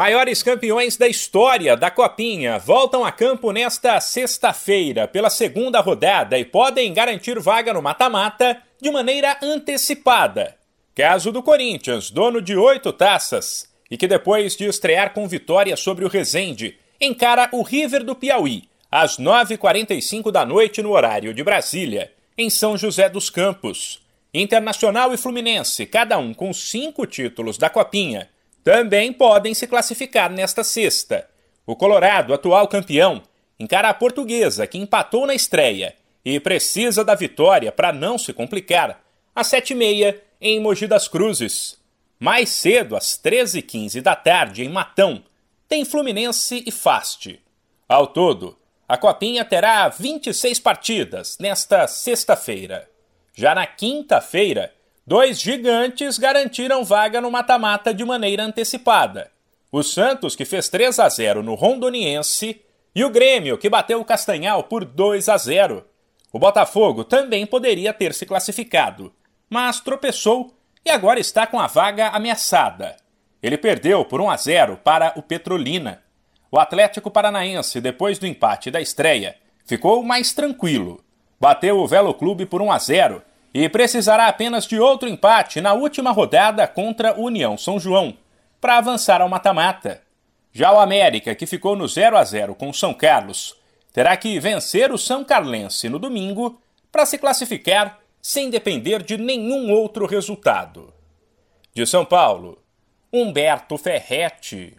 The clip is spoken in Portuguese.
Maiores campeões da história da Copinha voltam a campo nesta sexta-feira pela segunda rodada e podem garantir vaga no mata-mata de maneira antecipada. Caso do Corinthians, dono de oito taças, e que depois de estrear com vitória sobre o Resende, encara o River do Piauí às 9h45 da noite no horário de Brasília, em São José dos Campos. Internacional e Fluminense, cada um com cinco títulos da Copinha também podem se classificar nesta sexta. O Colorado, atual campeão, encara a Portuguesa, que empatou na estreia e precisa da vitória para não se complicar, às sete e meia em Mogi das Cruzes. Mais cedo, às 13h15 da tarde, em Matão, tem Fluminense e Fast. Ao todo, a Copinha terá 26 partidas nesta sexta-feira. Já na quinta-feira, Dois gigantes garantiram vaga no mata-mata de maneira antecipada. O Santos, que fez 3 a 0 no Rondoniense, e o Grêmio, que bateu o Castanhal por 2 a 0. O Botafogo também poderia ter se classificado, mas tropeçou e agora está com a vaga ameaçada. Ele perdeu por 1 a 0 para o Petrolina. O Atlético Paranaense, depois do empate da estreia, ficou mais tranquilo. Bateu o Velo Clube por 1 a 0 e precisará apenas de outro empate na última rodada contra União São João para avançar ao mata-mata. Já o América, que ficou no 0 a 0 com o São Carlos, terá que vencer o São Carlense no domingo para se classificar sem depender de nenhum outro resultado. De São Paulo, Humberto Ferretti.